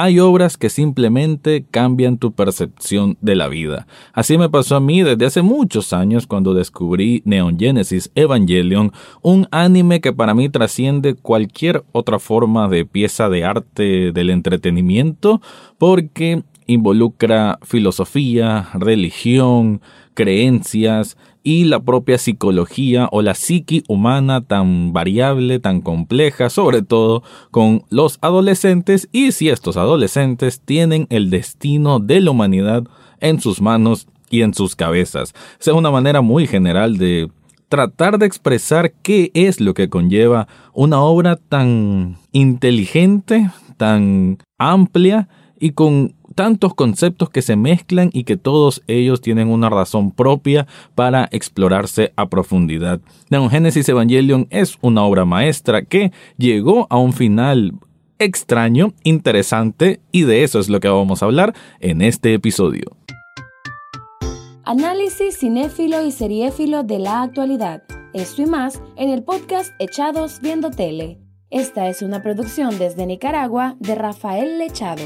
hay obras que simplemente cambian tu percepción de la vida. Así me pasó a mí desde hace muchos años cuando descubrí Neon Genesis Evangelion, un anime que para mí trasciende cualquier otra forma de pieza de arte del entretenimiento porque involucra filosofía, religión, creencias y la propia psicología o la psiqui humana tan variable, tan compleja, sobre todo con los adolescentes y si estos adolescentes tienen el destino de la humanidad en sus manos y en sus cabezas. Es una manera muy general de tratar de expresar qué es lo que conlleva una obra tan inteligente, tan amplia y con tantos conceptos que se mezclan y que todos ellos tienen una razón propia para explorarse a profundidad. Neon Genesis Evangelion es una obra maestra que llegó a un final extraño, interesante y de eso es lo que vamos a hablar en este episodio. Análisis cinéfilo y seriéfilo de la actualidad. Esto y más en el podcast Echados Viendo Tele. Esta es una producción desde Nicaragua de Rafael Lechado.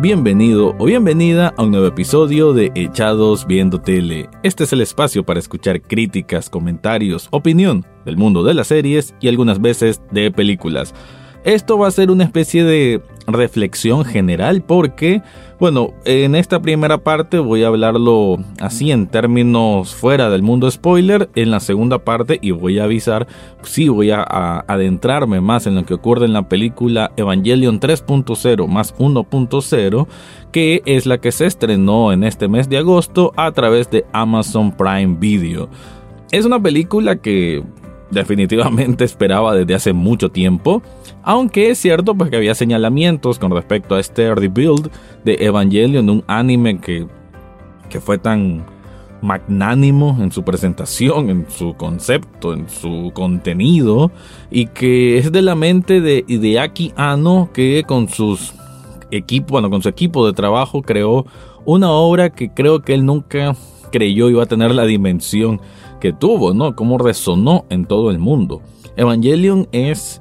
Bienvenido o bienvenida a un nuevo episodio de Echados Viendo Tele. Este es el espacio para escuchar críticas, comentarios, opinión del mundo de las series y algunas veces de películas. Esto va a ser una especie de reflexión general porque, bueno, en esta primera parte voy a hablarlo así en términos fuera del mundo spoiler, en la segunda parte y voy a avisar, sí voy a, adentrarme más en lo que ocurre en la película Evangelion 3.0 más 1.0, que es la que se estrenó en este mes de agosto a través de Amazon Prime Video. Es una película que definitivamente esperaba desde hace mucho tiempo, aunque es cierto pues, que había señalamientos con respecto a este rebuild de Evangelion, un anime que, que fue tan magnánimo en su presentación, en su concepto, en su contenido, y que es de la mente de Hideaki Anno que con sus equipo, bueno, con su equipo de trabajo creó una obra que creo que él nunca creyó iba a tener la dimensión que tuvo, ¿no? Cómo resonó en todo el mundo. Evangelion es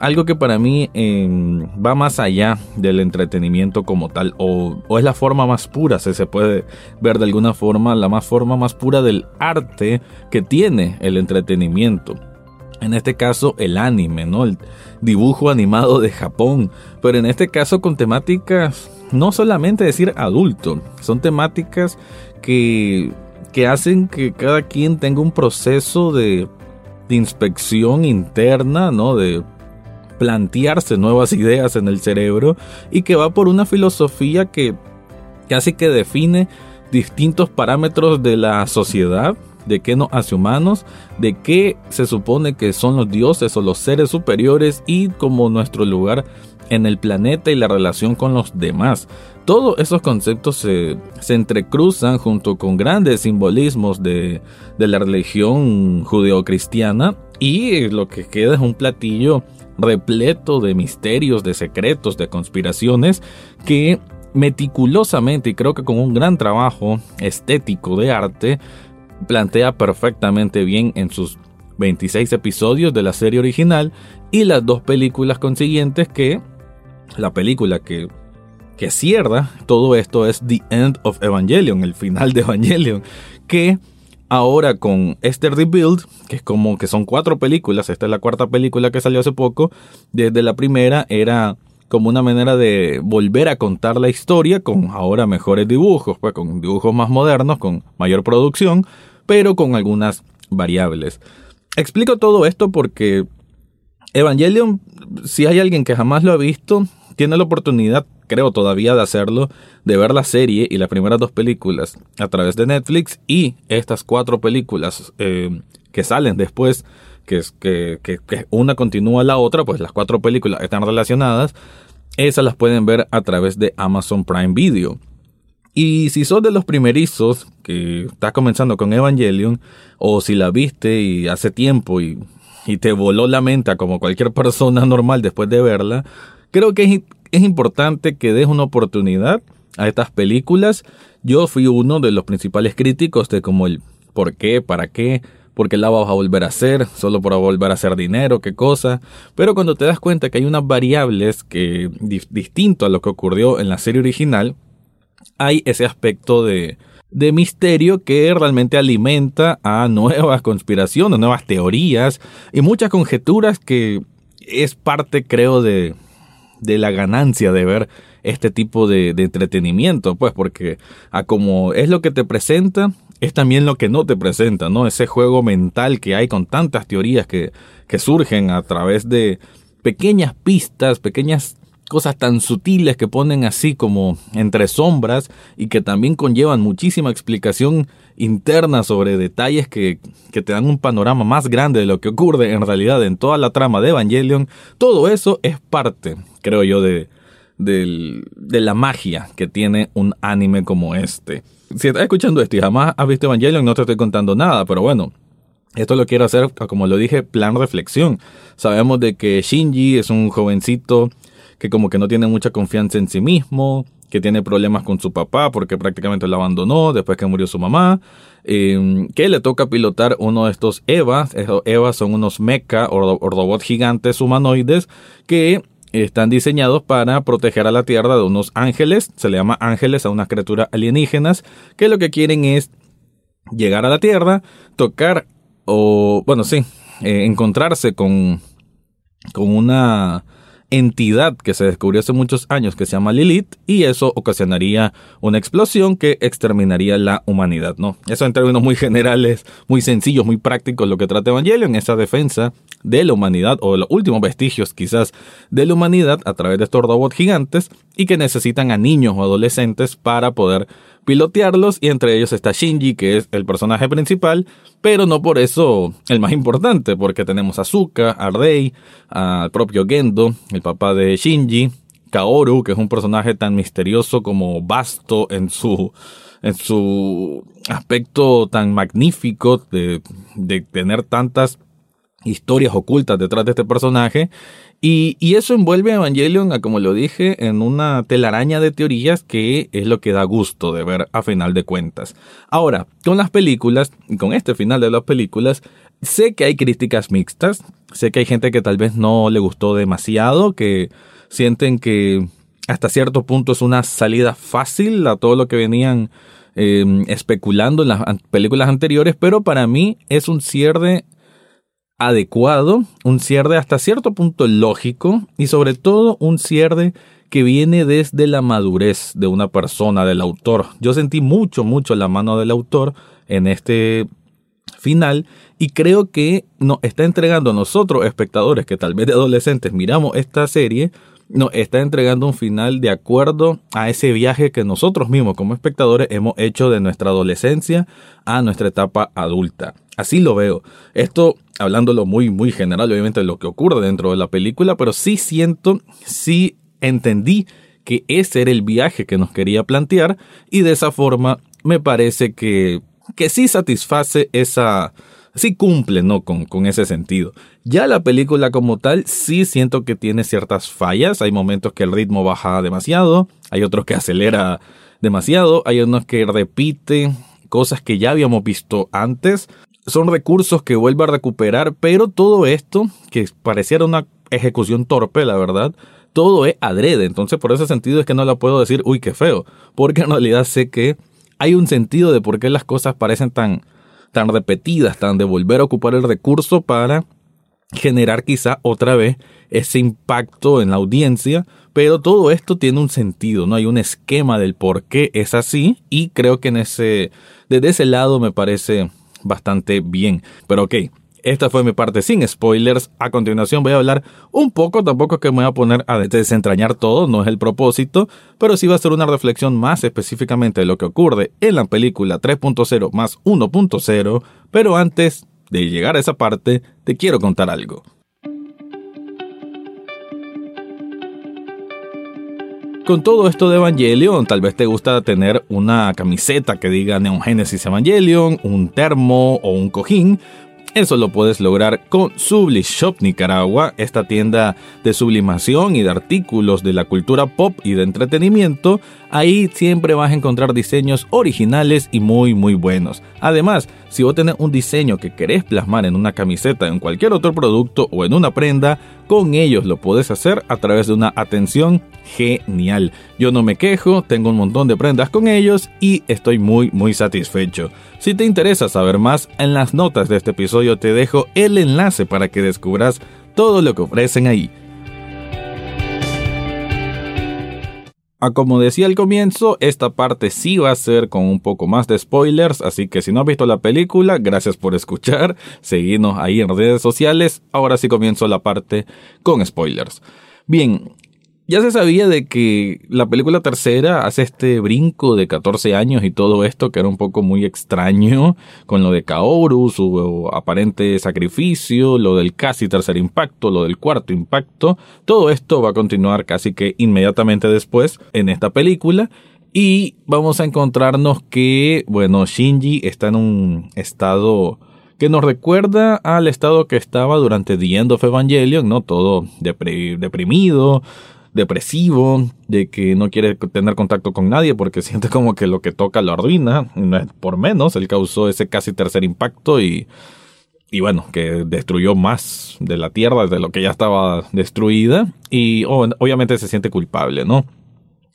algo que para mí em, va más allá del entretenimiento como tal, o, es la forma más pura, si se puede ver de alguna forma, la más forma más pura del arte que tiene el entretenimiento. En este caso el anime, ¿no? El dibujo animado de Japón, pero en este caso con temáticas no solamente decir adulto, son temáticas que que hacen que cada quien tenga un proceso de, inspección interna, ¿no? De plantearse nuevas ideas en el cerebro y que va por una filosofía que casi que define distintos parámetros de la sociedad, de qué nos hace humanos, de qué se supone que son los dioses o los seres superiores y como nuestro lugar en el planeta y la relación con los demás. Todos esos conceptos se, entrecruzan junto con grandes simbolismos de, la religión judeocristiana y lo que queda es un platillo repleto de misterios, de secretos, de conspiraciones que meticulosamente y creo que con un gran trabajo estético de arte plantea perfectamente bien en sus 26 episodios de la serie original y las dos películas consiguientes que la película que que cierra todo esto es The End of Evangelion, el final de Evangelion, que ahora con este rebuild, que es como que son cuatro películas, esta es la cuarta película que salió hace poco, desde la primera era como una manera de volver a contar la historia con ahora mejores dibujos, pues con dibujos más modernos, con mayor producción, pero con algunas variables. Explico todo esto porque Evangelion, si hay alguien que jamás lo ha visto, tiene la oportunidad, creo todavía de hacerlo, de ver la serie y las primeras dos películas a través de Netflix y estas cuatro películas eh, que salen después, que, que una continúa la otra, pues las cuatro películas están relacionadas, esas las pueden ver a través de Amazon Prime Video. Y si sos de los primerizos que estás comenzando con Evangelion, o si la viste y hace tiempo y, y te voló la mente como cualquier persona normal después de verla, Creo que es, importante que des una oportunidad a estas películas. Yo fui uno de los principales críticos de como el ¿Por qué? ¿Para qué? ¿Por qué la vas a volver a hacer? ¿Solo para volver a hacer dinero? ¿Qué cosa? Pero cuando te das cuenta que hay unas variables que, distinto a lo que ocurrió en la serie original, hay ese aspecto de, de misterio que realmente alimenta a nuevas conspiraciones, nuevas teorías y muchas conjeturas que es parte, creo, de, de la ganancia de ver este tipo de, de, entretenimiento, pues porque a como es lo que te presenta, es también lo que no te presenta, ¿no? Ese juego mental que hay con tantas teorías que, que surgen a través de pequeñas pistas, pequeñas cosas tan sutiles que ponen así como entre sombras y que también conllevan muchísima explicación interna sobre detalles que, que, te dan un panorama más grande de lo que ocurre en realidad en toda la trama de Evangelion, todo eso es parte, creo yo, de, de, de la magia que tiene un anime como este. Si estás escuchando esto y jamás has visto Evangelion, no te estoy contando nada, pero bueno, esto lo quiero hacer, como lo dije, plan reflexión. Sabemos de que Shinji es un jovencito que como que no tiene mucha confianza en sí mismo, que tiene problemas con su papá porque prácticamente lo abandonó después que murió su mamá, em, que le toca pilotar uno de estos EVA, esos EVA son unos mecha o, robots gigantes humanoides que están diseñados para proteger a la Tierra de unos ángeles, se le llama ángeles a unas criaturas alienígenas, que lo que quieren es llegar a la Tierra, tocar o, bueno, sí, eh, encontrarse con, con una entidad que se descubrió hace muchos años que se llama Lilith y eso ocasionaría una explosión que exterminaría la humanidad, ¿no? Eso en términos muy generales, muy sencillos, muy prácticos lo que trata Evangelion, esa defensa de la humanidad o de los últimos vestigios quizás de la humanidad a través de estos robots gigantes y que necesitan a niños o adolescentes para poder pilotearlos y entre ellos está Shinji, que es el personaje principal, pero no por eso el más importante, porque tenemos a Zuka, a Rei, al propio Gendo, el papá de Shinji, Kaoru, que es un personaje tan misterioso como vasto en su en su aspecto tan magnífico de, de tener tantas historias ocultas detrás de este personaje y, eso envuelve a Evangelion, como lo dije, en una telaraña de teorías que es lo que da gusto de ver a final de cuentas. Ahora, con las películas, con este final de las películas, sé que hay críticas mixtas, sé que hay gente que tal vez no le gustó demasiado, que sienten que hasta cierto punto es una salida fácil a todo lo que venían eh, especulando en las películas anteriores, pero para mí es un cierre adecuado, un cierre hasta cierto punto lógico y sobre todo un cierre que viene desde la madurez de una persona, del autor. Yo sentí mucho, mucho la mano del autor en este final y creo que nos está entregando a nosotros, espectadores que tal vez de adolescentes miramos esta serie, nos está entregando un final de acuerdo a ese viaje que nosotros mismos como espectadores hemos hecho de nuestra adolescencia a nuestra etapa adulta. Así lo veo. Esto hablándolo muy, muy general, obviamente, de lo que ocurre dentro de la película, pero sí siento, sí entendí que ese era el viaje que nos quería plantear y de esa forma me parece que, que sí satisface esa, sí cumple, ¿no? Con, con ese sentido. Ya la película como tal, sí siento que tiene ciertas fallas. Hay momentos que el ritmo baja demasiado, hay otros que acelera demasiado, hay unos que repite cosas que ya habíamos visto antes son recursos que vuelve a recuperar, pero todo esto, que pareciera una ejecución torpe, la verdad, todo es adrede. Entonces, por ese sentido es que no la puedo decir, uy, qué feo, porque en realidad sé que hay un sentido de por qué las cosas parecen tan, tan repetidas, tan de volver a ocupar el recurso para generar quizá otra vez ese impacto en la audiencia, pero todo esto tiene un sentido, no hay un esquema del por qué es así y creo que en ese desde ese lado me parece bastante bien. Pero ok, esta fue mi parte sin spoilers. A continuación voy a hablar un poco, tampoco es que me voy a poner a desentrañar todo, no es el propósito, pero sí va a ser una reflexión más específicamente de lo que ocurre en la película 3.0 más 1.0, pero antes de llegar a esa parte, te quiero contar algo. Con todo esto de Evangelion, tal vez te gusta tener una camiseta que diga Neon Genesis Evangelion, un termo o un cojín, Eso lo puedes lograr con Shop Nicaragua, esta tienda de sublimación y de artículos de la cultura pop y de entretenimiento. Ahí siempre vas a encontrar diseños originales y muy muy buenos. Además, si vos tenés un diseño que querés plasmar en una camiseta, en cualquier otro producto o en una prenda, con ellos lo puedes hacer a través de una atención genial. Yo no me quejo, tengo un montón de prendas con ellos y estoy muy muy satisfecho. Si te interesa saber más, en las notas de este episodio te dejo el enlace para que descubras todo lo que ofrecen ahí. Ah, como decía al comienzo, esta parte sí va a ser con un poco más de spoilers, así que si no has visto la película, gracias por escuchar, seguidnos ahí en redes sociales, ahora sí comienzo la parte con spoilers. Bien, ya se sabía de que la película tercera hace este brinco de 14 años y todo esto que era un poco muy extraño con lo de Kaoru, su aparente sacrificio, lo del casi tercer impacto, lo del cuarto impacto. Todo esto va a continuar casi que inmediatamente después en esta película y vamos a encontrarnos que, bueno, Shinji está en un estado que nos recuerda al estado que estaba durante The End of Evangelion, ¿no? Todo deprimido, depresivo, de que no quiere tener contacto con nadie porque siente como que lo que toca lo arruina, por menos, él causó ese casi tercer impacto y, y bueno, que destruyó más de la Tierra de lo que ya estaba destruida y obviamente se siente culpable, ¿no?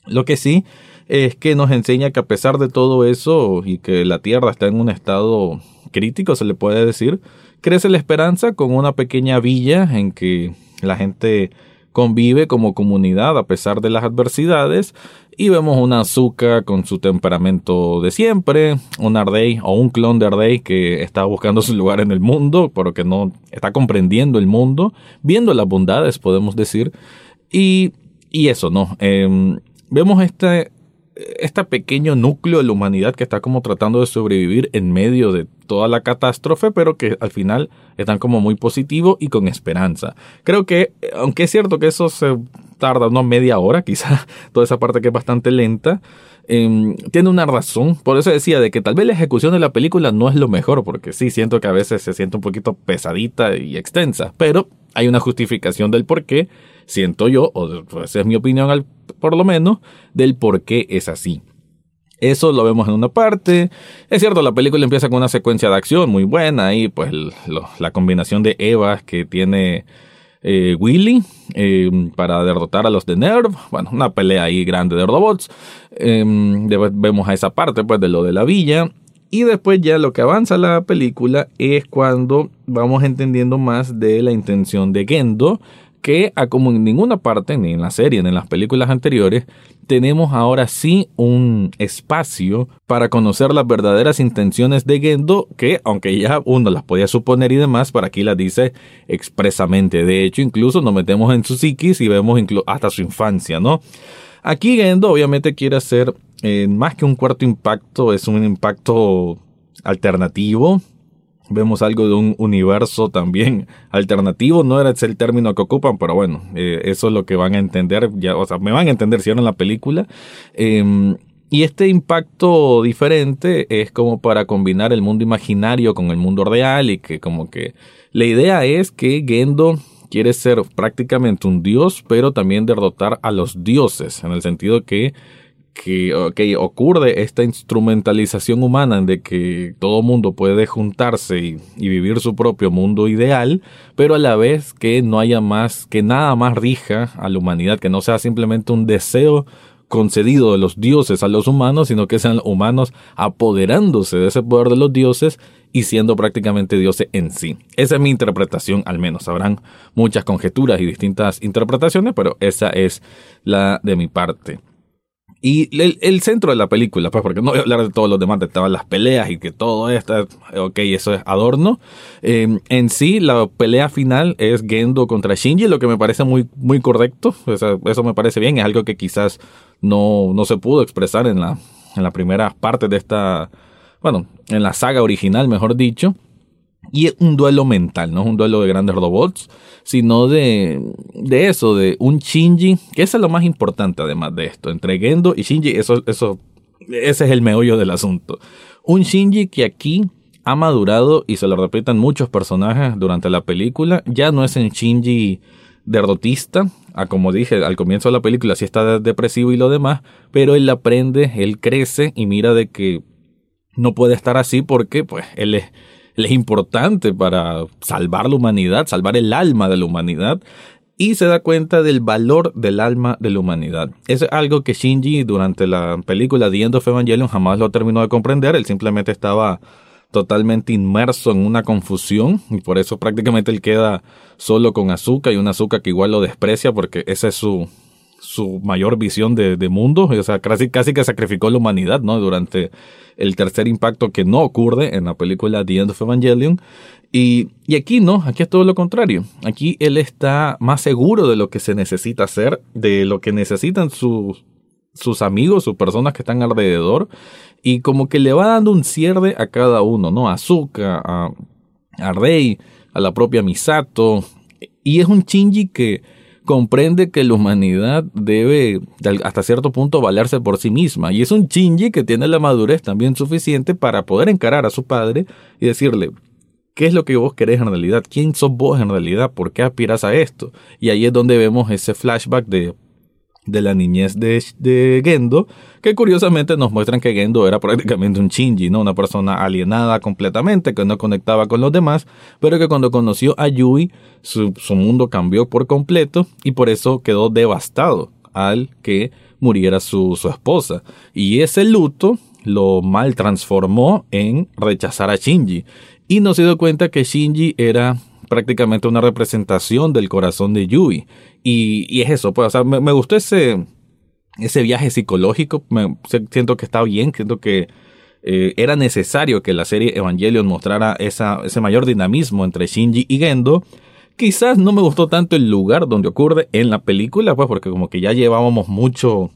Lo que sí es que nos enseña que a pesar de todo eso y que la Tierra está en un estado crítico, se le puede decir, crece la esperanza con una pequeña villa en que la gente convive como comunidad a pesar de las adversidades y vemos una Azuka con su temperamento de siempre, un Ardei o un clon de Ardei que está buscando su lugar en el mundo, pero que no está comprendiendo el mundo, viendo las bondades, podemos decir, y, y eso, ¿no? Em, vemos este, este pequeño núcleo de la humanidad que está como tratando de sobrevivir en medio de toda la catástrofe, pero que al final están como muy positivo y con esperanza. Creo que, aunque es cierto que eso se tarda una media hora, quizá toda esa parte que es bastante lenta, em, tiene una razón. Por eso decía de que tal vez la ejecución de la película no es lo mejor, porque sí siento que a veces se siente un poquito pesadita y extensa, pero hay una justificación del por qué, siento yo, o pues, esa es mi opinión al, por lo menos, del por qué es así. Eso lo vemos en una parte. Es cierto, la película empieza con una secuencia de acción muy buena y pues la combinación de Eva que tiene eh, Willy eh, para derrotar a los de Nerv. Bueno, una pelea ahí grande de robots. Em, vemos a esa parte pues de lo de la villa. Y después ya lo que avanza la película es cuando vamos entendiendo más de la intención de Gendo que a como en ninguna parte, ni en la serie, ni en las películas anteriores, tenemos ahora sí un espacio para conocer las verdaderas intenciones de Gendo, que aunque ya uno las podía suponer y demás, para aquí las dice expresamente. De hecho, incluso nos metemos en su psiquis y vemos hasta su infancia, ¿no? Aquí Gendo obviamente quiere hacer eh, más que un cuarto impacto, es un impacto alternativo, vemos algo de un universo también alternativo, no era el término que ocupan, pero bueno, eh, eso es lo que van a entender, ya, o sea, me van a entender si en la película. Em, y este impacto diferente es como para combinar el mundo imaginario con el mundo real y que como que la idea es que Gendo quiere ser prácticamente un dios, pero también derrotar a los dioses, en el sentido que que ocurre esta instrumentalización humana en de que todo mundo puede juntarse y, vivir su propio mundo ideal, pero a la vez que no haya más, que nada más rija a la humanidad, que no sea simplemente un deseo concedido de los dioses a los humanos, sino que sean humanos apoderándose de ese poder de los dioses y siendo prácticamente dioses en sí. Esa es mi interpretación, al menos. Habrán muchas conjeturas y distintas interpretaciones, pero esa es la de mi parte. Y el, centro de la película, pues porque no voy a hablar de todos los demás, estaban las peleas y que todo esto, ok, eso es adorno. Em, en sí, la pelea final es Gendo contra Shinji, lo que me parece muy, muy correcto. eso me parece bien, es algo que quizás no, no se pudo expresar en la, en la primera parte de esta, bueno, en la saga original, mejor dicho. Y es un duelo mental, no es un duelo de grandes robots, sino de, de eso, de un Shinji, que eso es lo más importante además de esto, entre Gendo y Shinji, eso, eso, ese es el meollo del asunto. Un Shinji que aquí ha madurado y se lo repitan muchos personajes durante la película. Ya no es en Shinji derrotista, a como dije al comienzo de la película, sí está depresivo y lo demás, pero él aprende, él crece y mira de que no puede estar así porque pues él es, es importante para salvar la humanidad, salvar el alma de la humanidad y se da cuenta del valor del alma de la humanidad. Es algo que Shinji durante la película The End of Evangelion jamás lo terminó de comprender, él simplemente estaba totalmente inmerso en una confusión y por eso prácticamente él queda solo con Azuka y una Azuka que igual lo desprecia porque esa es su, su mayor visión de, mundo, o sea, casi, casi que sacrificó la humanidad, ¿no? Durante el tercer impacto que no ocurre en la película The End of Evangelion. Y, y aquí no, aquí es todo lo contrario. Aquí él está más seguro de lo que se necesita hacer, de lo que necesitan sus, sus amigos, sus personas que están alrededor, y como que le va dando un cierre a cada uno, ¿no? A Azuka, a, a Rey, a la propia Misato, y es un Shinji que comprende que la humanidad debe hasta cierto punto valerse por sí misma, y es un Shinji que tiene la madurez también suficiente para poder encarar a su padre y decirle, ¿Qué es lo que vos querés en realidad? ¿Quién sos vos en realidad? ¿Por qué aspiras a esto? Y ahí es donde vemos ese flashback de de la niñez de, de, Gendo, que curiosamente nos muestran que Gendo era prácticamente un Shinji, ¿no? Una persona alienada completamente, que no conectaba con los demás, pero que cuando conoció a Yui, su, su mundo cambió por completo y por eso quedó devastado al que muriera su, su esposa. Y ese luto lo mal transformó en rechazar a Shinji. Y no se dio cuenta que Shinji era prácticamente una representación del corazón de Yui. Y, es eso, pues, o sea, me, gustó ese, ese viaje psicológico, me, siento que está bien, siento que eh, era necesario que la serie Evangelion mostrara esa, ese mayor dinamismo entre Shinji y Gendo. Quizás no me gustó tanto el lugar donde ocurre en la película, pues porque como que ya llevábamos mucho,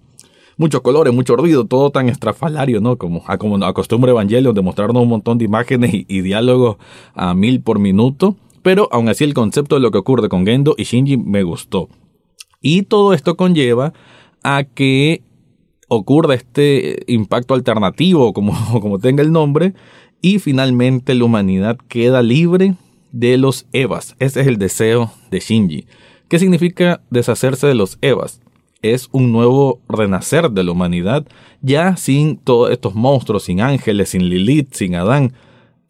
mucho colores, mucho ruido, todo tan estrafalario, ¿no? Como, a, como acostumbra Evangelion de mostrarnos un montón de imágenes y, y diálogos a mil por minuto pero aún así el concepto de lo que ocurre con Gendo y Shinji me gustó. Y todo esto conlleva a que ocurra este impacto alternativo, como, como tenga el nombre, y finalmente la humanidad queda libre de los Evas. Ese es el deseo de Shinji. ¿Qué significa deshacerse de los Evas? Es un nuevo renacer de la humanidad, ya sin todos estos monstruos, sin ángeles, sin Lilith, sin Adán,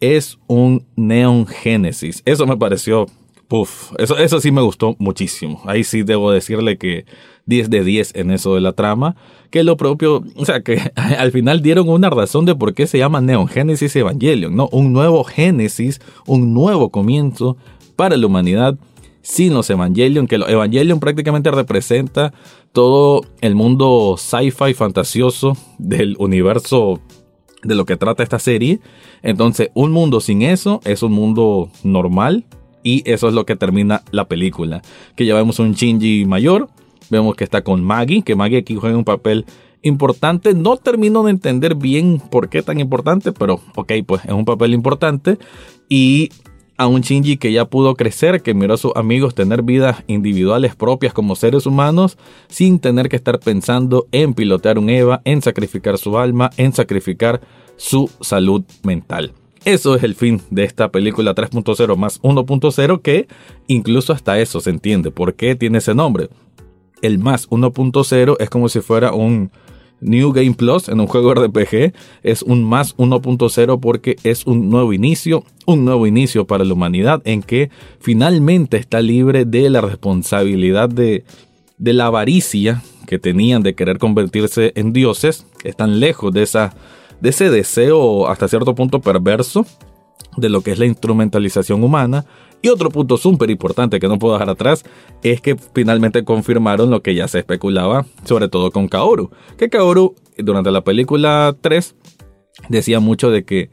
es un Neon Genesis. Eso me pareció, puff, eso, eso sí me gustó muchísimo. Ahí sí debo decirle que 10 de 10 en eso de la trama. Que lo propio, o sea, que al final dieron una razón de por qué se llama Neon Genesis Evangelion, ¿no? Un nuevo Génesis, un nuevo comienzo para la humanidad sin los Evangelion, que los Evangelion prácticamente representa todo el mundo sci-fi fantasioso del universo de lo que trata esta serie. Entonces, un mundo sin eso es un mundo normal y eso es lo que termina la película. Que ya vemos un Shinji mayor, vemos que está con Maggie, que Maggie aquí juega un papel importante. No termino de entender bien por qué tan importante, pero ok, pues es un papel importante. Y a un Shinji que ya pudo crecer, que miró a sus amigos tener vidas individuales propias como seres humanos, sin tener que estar pensando en pilotear un Eva, en sacrificar su alma, en sacrificar su salud mental. Eso es el fin de esta película 3.0 más 1.0 que incluso hasta eso se entiende. ¿Por qué tiene ese nombre? El más 1.0 es como si fuera un New Game Plus en un juego RPG. Es un más 1.0 porque es un nuevo inicio, un nuevo inicio para la humanidad en que finalmente está libre de la responsabilidad de, de la avaricia que tenían de querer convertirse en dioses. Están lejos de de ese deseo hasta cierto punto perverso de lo que es la instrumentalización humana. Y otro punto súper importante que no puedo dejar atrás es que finalmente confirmaron lo que ya se especulaba, sobre todo con Kaoru. Que Kaoru, durante la película 3, decía mucho de que,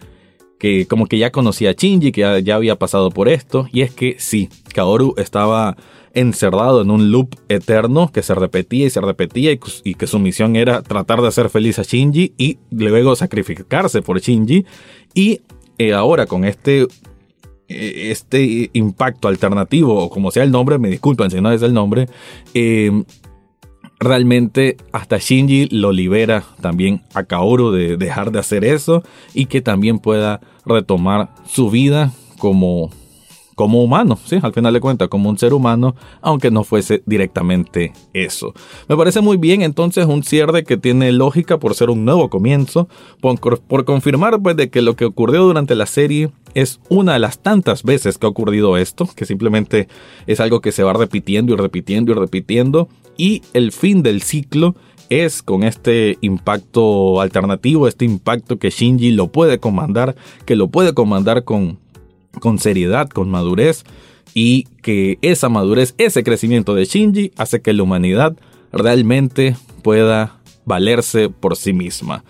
que como que ya conocía a Shinji, que ya, ya había pasado por esto. Y es que sí, Kaoru estaba encerrado en un loop eterno que se repetía y se repetía y, que su misión era tratar de hacer feliz a Shinji y luego sacrificarse por Shinji. Y eh, ahora con este, eh, este impacto alternativo, o como sea el nombre, me disculpen si no es el nombre, em, realmente hasta Shinji lo libera también a Kaoru de dejar de hacer eso y que también pueda retomar su vida como como humano, ¿sí? Al final de cuentas, como un ser humano, aunque no fuese directamente eso. Me parece muy bien entonces un cierre que tiene lógica por ser un nuevo comienzo, por, confirmar pues de que lo que ocurrió durante la serie es una de las tantas veces que ha ocurrido esto, que simplemente es algo que se va repitiendo y repitiendo y repitiendo, y el fin del ciclo es con este impacto alternativo, este impacto que Shinji lo puede comandar, que lo puede comandar con, con seriedad, con madurez, y que esa madurez, ese crecimiento de Shinji hace que la humanidad realmente pueda valerse por sí misma.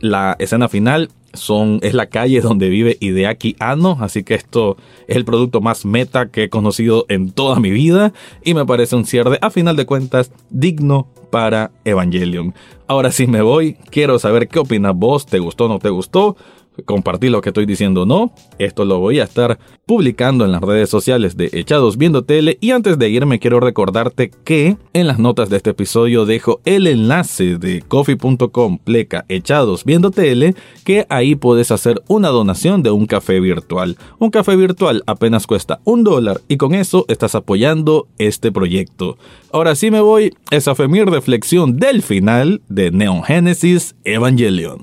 La escena final son, es la calle donde vive Hideaki Anno, así que esto es el producto más meta que he conocido en toda mi vida y me parece un cierre a final de cuentas digno para Evangelion. Ahora sí me voy, quiero saber qué opinas vos, te gustó o no te gustó compartir lo que estoy diciendo no. Esto lo voy a estar publicando en las redes sociales de Echados Viendo Tele. Y antes de irme quiero recordarte que en las notas de este episodio dejo el enlace de coffee.com pleca Echados Viendo Tele, que ahí puedes hacer una donación de un café virtual. Un café virtual apenas cuesta un dólar y con eso estás apoyando este proyecto. Ahora sí me voy, esa fue mi reflexión del final de Neon Genesis Evangelion.